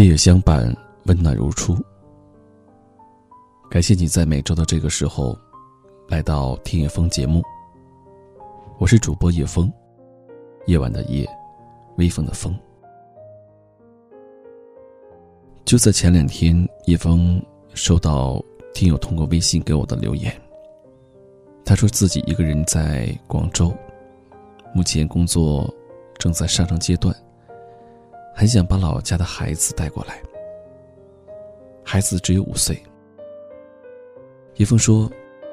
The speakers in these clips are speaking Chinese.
夜夜相伴，温暖如初。感谢你在每周的这个时候，来到听夜风节目。我是主播叶风，夜晚的夜，微风的风。就在前两天，叶风收到听友通过微信给我的留言。他说自己一个人在广州，目前工作正在上升阶段。很想把老家的孩子带过来。孩子只有五岁。叶枫说：“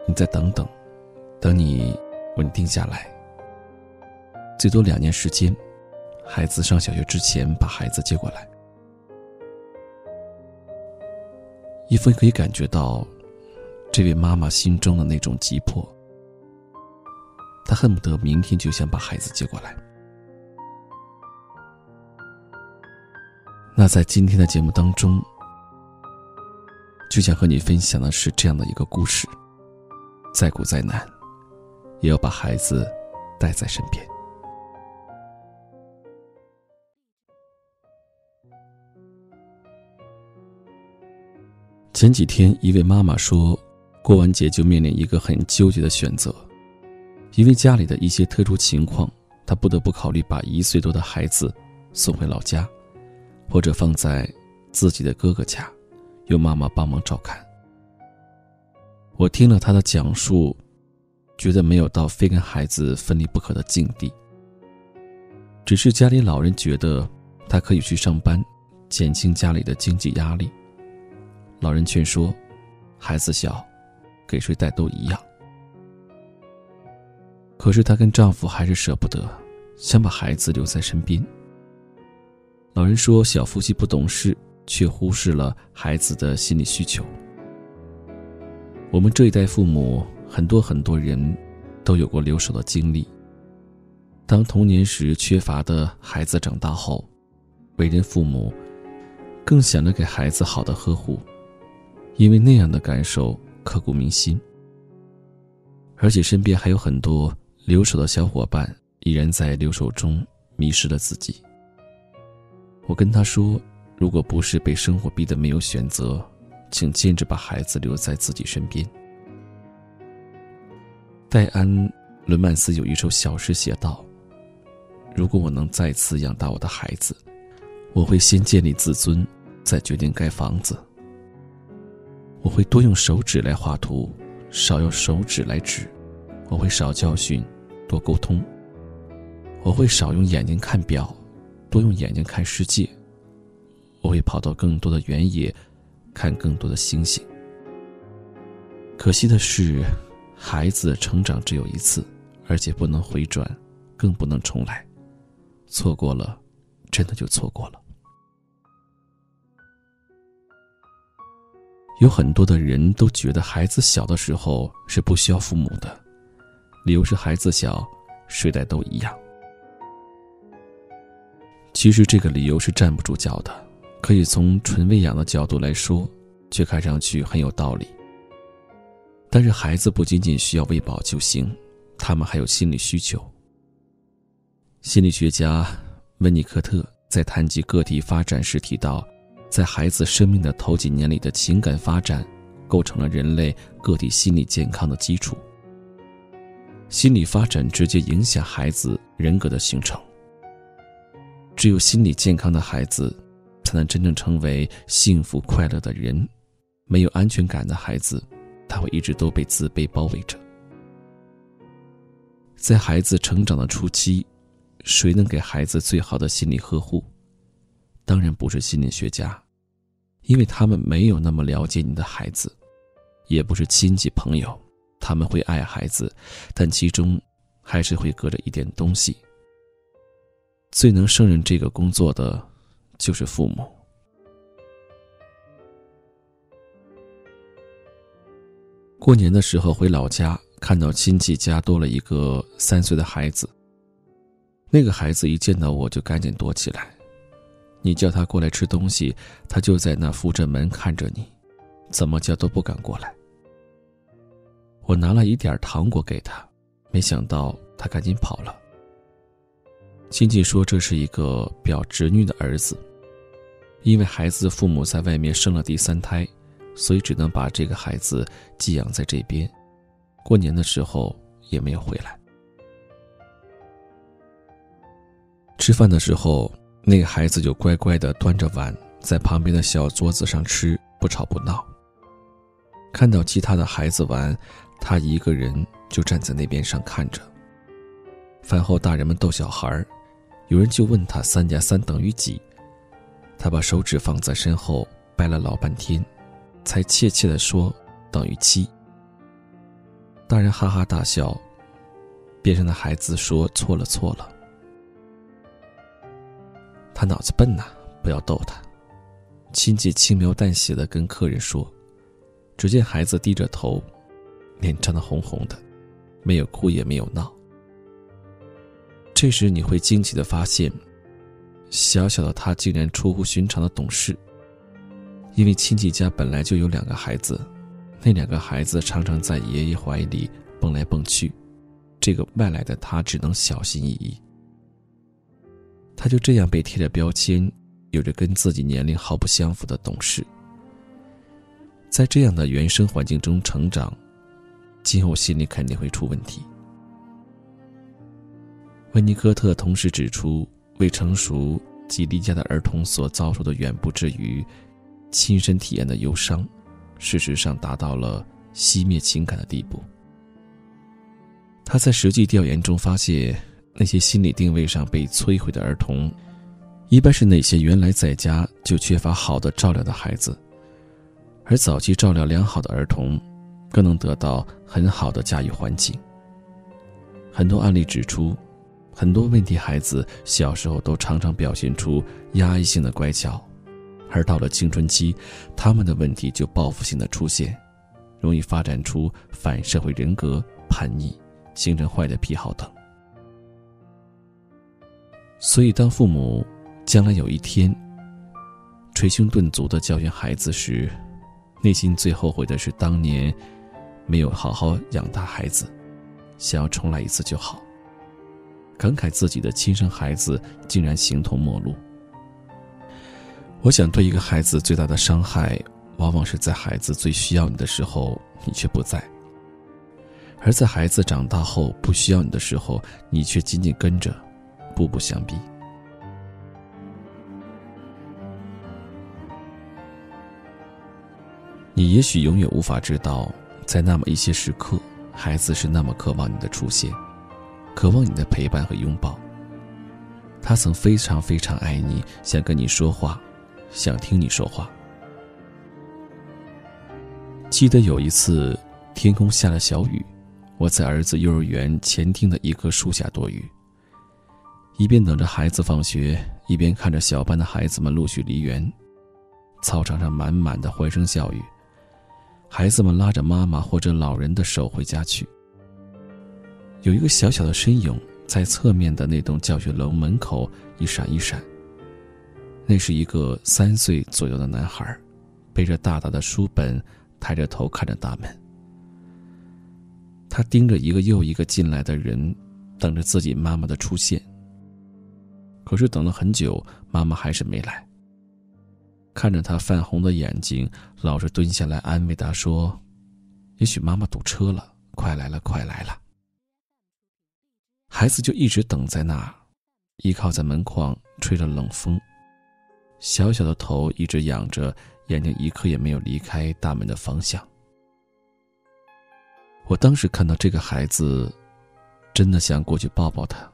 你再等等，等你稳定下来，最多两年时间，孩子上小学之前把孩子接过来。”叶枫可以感觉到，这位妈妈心中的那种急迫，她恨不得明天就想把孩子接过来。那在今天的节目当中，就想和你分享的是这样的一个故事：再苦再难，也要把孩子带在身边。前几天，一位妈妈说，过完节就面临一个很纠结的选择，因为家里的一些特殊情况，她不得不考虑把一岁多的孩子送回老家。或者放在自己的哥哥家，由妈妈帮忙照看。我听了他的讲述，觉得没有到非跟孩子分离不可的境地。只是家里老人觉得他可以去上班，减轻家里的经济压力。老人劝说，孩子小，给谁带都一样。可是她跟丈夫还是舍不得，想把孩子留在身边。老人说：“小夫妻不懂事，却忽视了孩子的心理需求。我们这一代父母，很多很多人，都有过留守的经历。当童年时缺乏的孩子长大后，为人父母，更想着给孩子好的呵护，因为那样的感受刻骨铭心。而且身边还有很多留守的小伙伴，依然在留守中迷失了自己。”我跟他说：“如果不是被生活逼得没有选择，请坚持把孩子留在自己身边。”戴安·伦曼斯有一首小诗写道：“如果我能再次养大我的孩子，我会先建立自尊，再决定盖房子。我会多用手指来画图，少用手指来指。我会少教训，多沟通。我会少用眼睛看表。”多用眼睛看世界，我会跑到更多的原野，看更多的星星。可惜的是，孩子成长只有一次，而且不能回转，更不能重来。错过了，真的就错过了。有很多的人都觉得孩子小的时候是不需要父母的，理由是孩子小，谁带都一样。其实这个理由是站不住脚的，可以从纯喂养的角度来说，却看上去很有道理。但是孩子不仅仅需要喂饱就行，他们还有心理需求。心理学家温尼科特在谈及个体发展时提到，在孩子生命的头几年里的情感发展，构成了人类个体心理健康的基础。心理发展直接影响孩子人格的形成。只有心理健康的孩子，才能真正成为幸福快乐的人。没有安全感的孩子，他会一直都被自卑包围着。在孩子成长的初期，谁能给孩子最好的心理呵护？当然不是心理学家，因为他们没有那么了解你的孩子；也不是亲戚朋友，他们会爱孩子，但其中还是会隔着一点东西。最能胜任这个工作的，就是父母。过年的时候回老家，看到亲戚家多了一个三岁的孩子。那个孩子一见到我就赶紧躲起来，你叫他过来吃东西，他就在那扶着门看着你，怎么叫都不敢过来。我拿了一点糖果给他，没想到他赶紧跑了。亲戚说这是一个表侄女的儿子，因为孩子父母在外面生了第三胎，所以只能把这个孩子寄养在这边。过年的时候也没有回来。吃饭的时候，那个孩子就乖乖的端着碗在旁边的小桌子上吃，不吵不闹。看到其他的孩子玩，他一个人就站在那边上看着。饭后，大人们逗小孩有人就问他“三加三等于几”，他把手指放在身后掰了老半天，才怯怯的说“等于七”。大人哈哈大笑，边上的孩子说：“错了，错了。”他脑子笨呐，不要逗他。亲戚轻描淡写的跟客人说。只见孩子低着头，脸涨得红红的，没有哭也没有闹。这时你会惊奇的发现，小小的他竟然出乎寻常的懂事。因为亲戚家本来就有两个孩子，那两个孩子常常在爷爷怀里蹦来蹦去，这个外来的他只能小心翼翼。他就这样被贴着标签，有着跟自己年龄毫不相符的懂事。在这样的原生环境中成长，今后心里肯定会出问题。温尼科特同时指出，未成熟及离家的儿童所遭受的远不至于亲身体验的忧伤，事实上达到了熄灭情感的地步。他在实际调研中发现。那些心理定位上被摧毁的儿童，一般是那些原来在家就缺乏好的照料的孩子，而早期照料良好的儿童，更能得到很好的驾驭环境。很多案例指出，很多问题孩子小时候都常常表现出压抑性的乖巧，而到了青春期，他们的问题就报复性的出现，容易发展出反社会人格、叛逆、形成坏的癖好等。所以，当父母将来有一天捶胸顿足的教训孩子时，内心最后悔的是当年没有好好养大孩子，想要重来一次就好。感慨自己的亲生孩子竟然形同陌路。我想，对一个孩子最大的伤害，往往是在孩子最需要你的时候，你却不在；而在孩子长大后不需要你的时候，你却紧紧跟着。步步相逼。你也许永远无法知道，在那么一些时刻，孩子是那么渴望你的出现，渴望你的陪伴和拥抱。他曾非常非常爱你，想跟你说话，想听你说话。记得有一次，天空下了小雨，我在儿子幼儿园前厅的一棵树下躲雨。一边等着孩子放学，一边看着小班的孩子们陆续离园，操场上满满的欢声笑语，孩子们拉着妈妈或者老人的手回家去。有一个小小的身影在侧面的那栋教学楼门口一闪一闪。那是一个三岁左右的男孩，背着大大的书本，抬着头看着大门。他盯着一个又一个进来的人，等着自己妈妈的出现。可是等了很久，妈妈还是没来。看着他泛红的眼睛，老师蹲下来安慰他说：“也许妈妈堵车了，快来了，快来了。”孩子就一直等在那儿，依靠在门框，吹着冷风，小小的头一直仰着，眼睛一刻也没有离开大门的方向。我当时看到这个孩子，真的想过去抱抱他。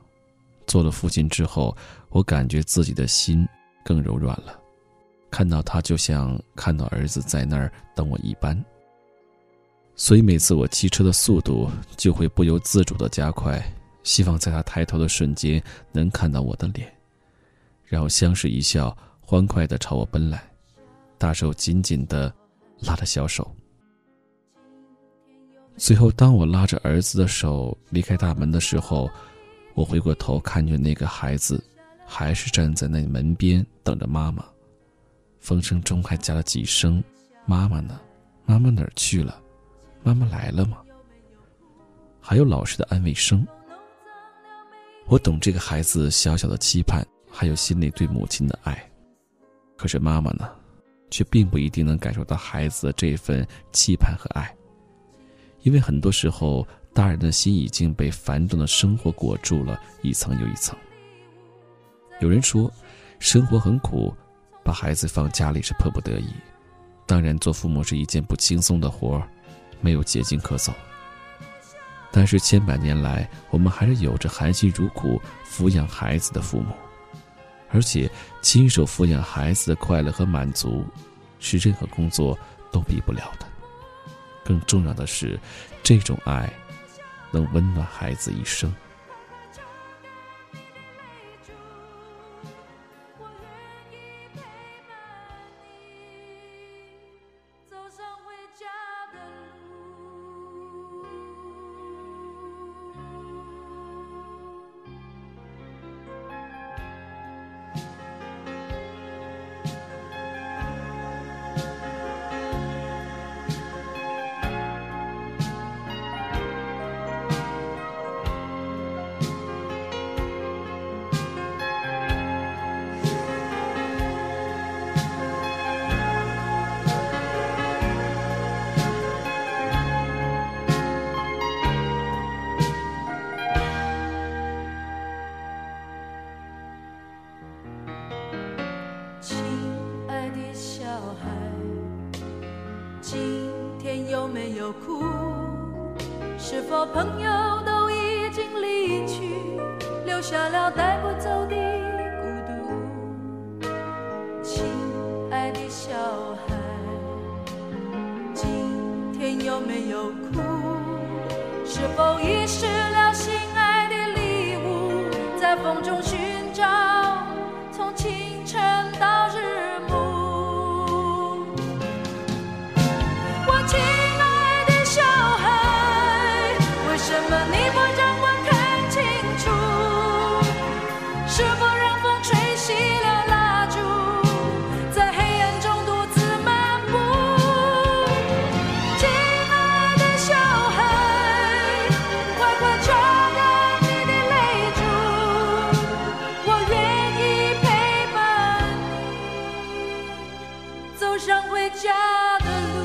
做了父亲之后，我感觉自己的心更柔软了。看到他，就像看到儿子在那儿等我一般。所以每次我骑车的速度就会不由自主的加快，希望在他抬头的瞬间能看到我的脸，然后相视一笑，欢快的朝我奔来，大手紧紧的拉着小手。最后，当我拉着儿子的手离开大门的时候。我回过头，看见那个孩子，还是站在那门边等着妈妈。风声中还加了几声：“妈妈呢？妈妈哪儿去了？妈妈来了吗？”还有老师的安慰声。我懂这个孩子小小的期盼，还有心里对母亲的爱。可是妈妈呢，却并不一定能感受到孩子的这份期盼和爱，因为很多时候，大人的心已经被繁重的生活裹住了一层又一层。有人说，生活很苦，把孩子放家里是迫不得已。当然，做父母是一件不轻松的活，没有捷径可走。但是千百年来，我们还是有着含辛茹苦抚养孩子的父母。而且，亲手抚养孩子的快乐和满足，是任何工作都比不了的。更重要的是，这种爱能温暖孩子一生。下了带不走的孤独？亲爱的小孩，今天有没有哭？是否遗失了心爱的礼物，在风中？走上回家的路。